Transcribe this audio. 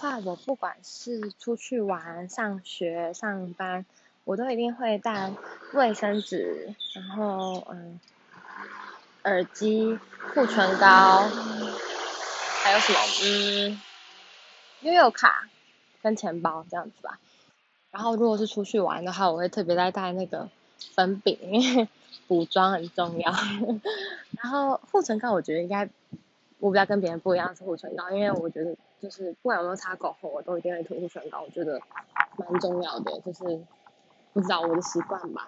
话，我不管是出去玩、上学、上班，我都一定会带卫生纸，然后嗯，耳机、护唇膏，还有什么嗯，悠游卡跟钱包这样子吧。然后如果是出去玩的话，我会特别再带那个粉饼，因 为补妆很重要。然后护唇膏，我觉得应该我比较跟别人不一样是护唇膏，因为我觉得就是不管有没有擦口红，我都一定会涂护唇膏，我觉得蛮重要的，就是不知道我的习惯吧。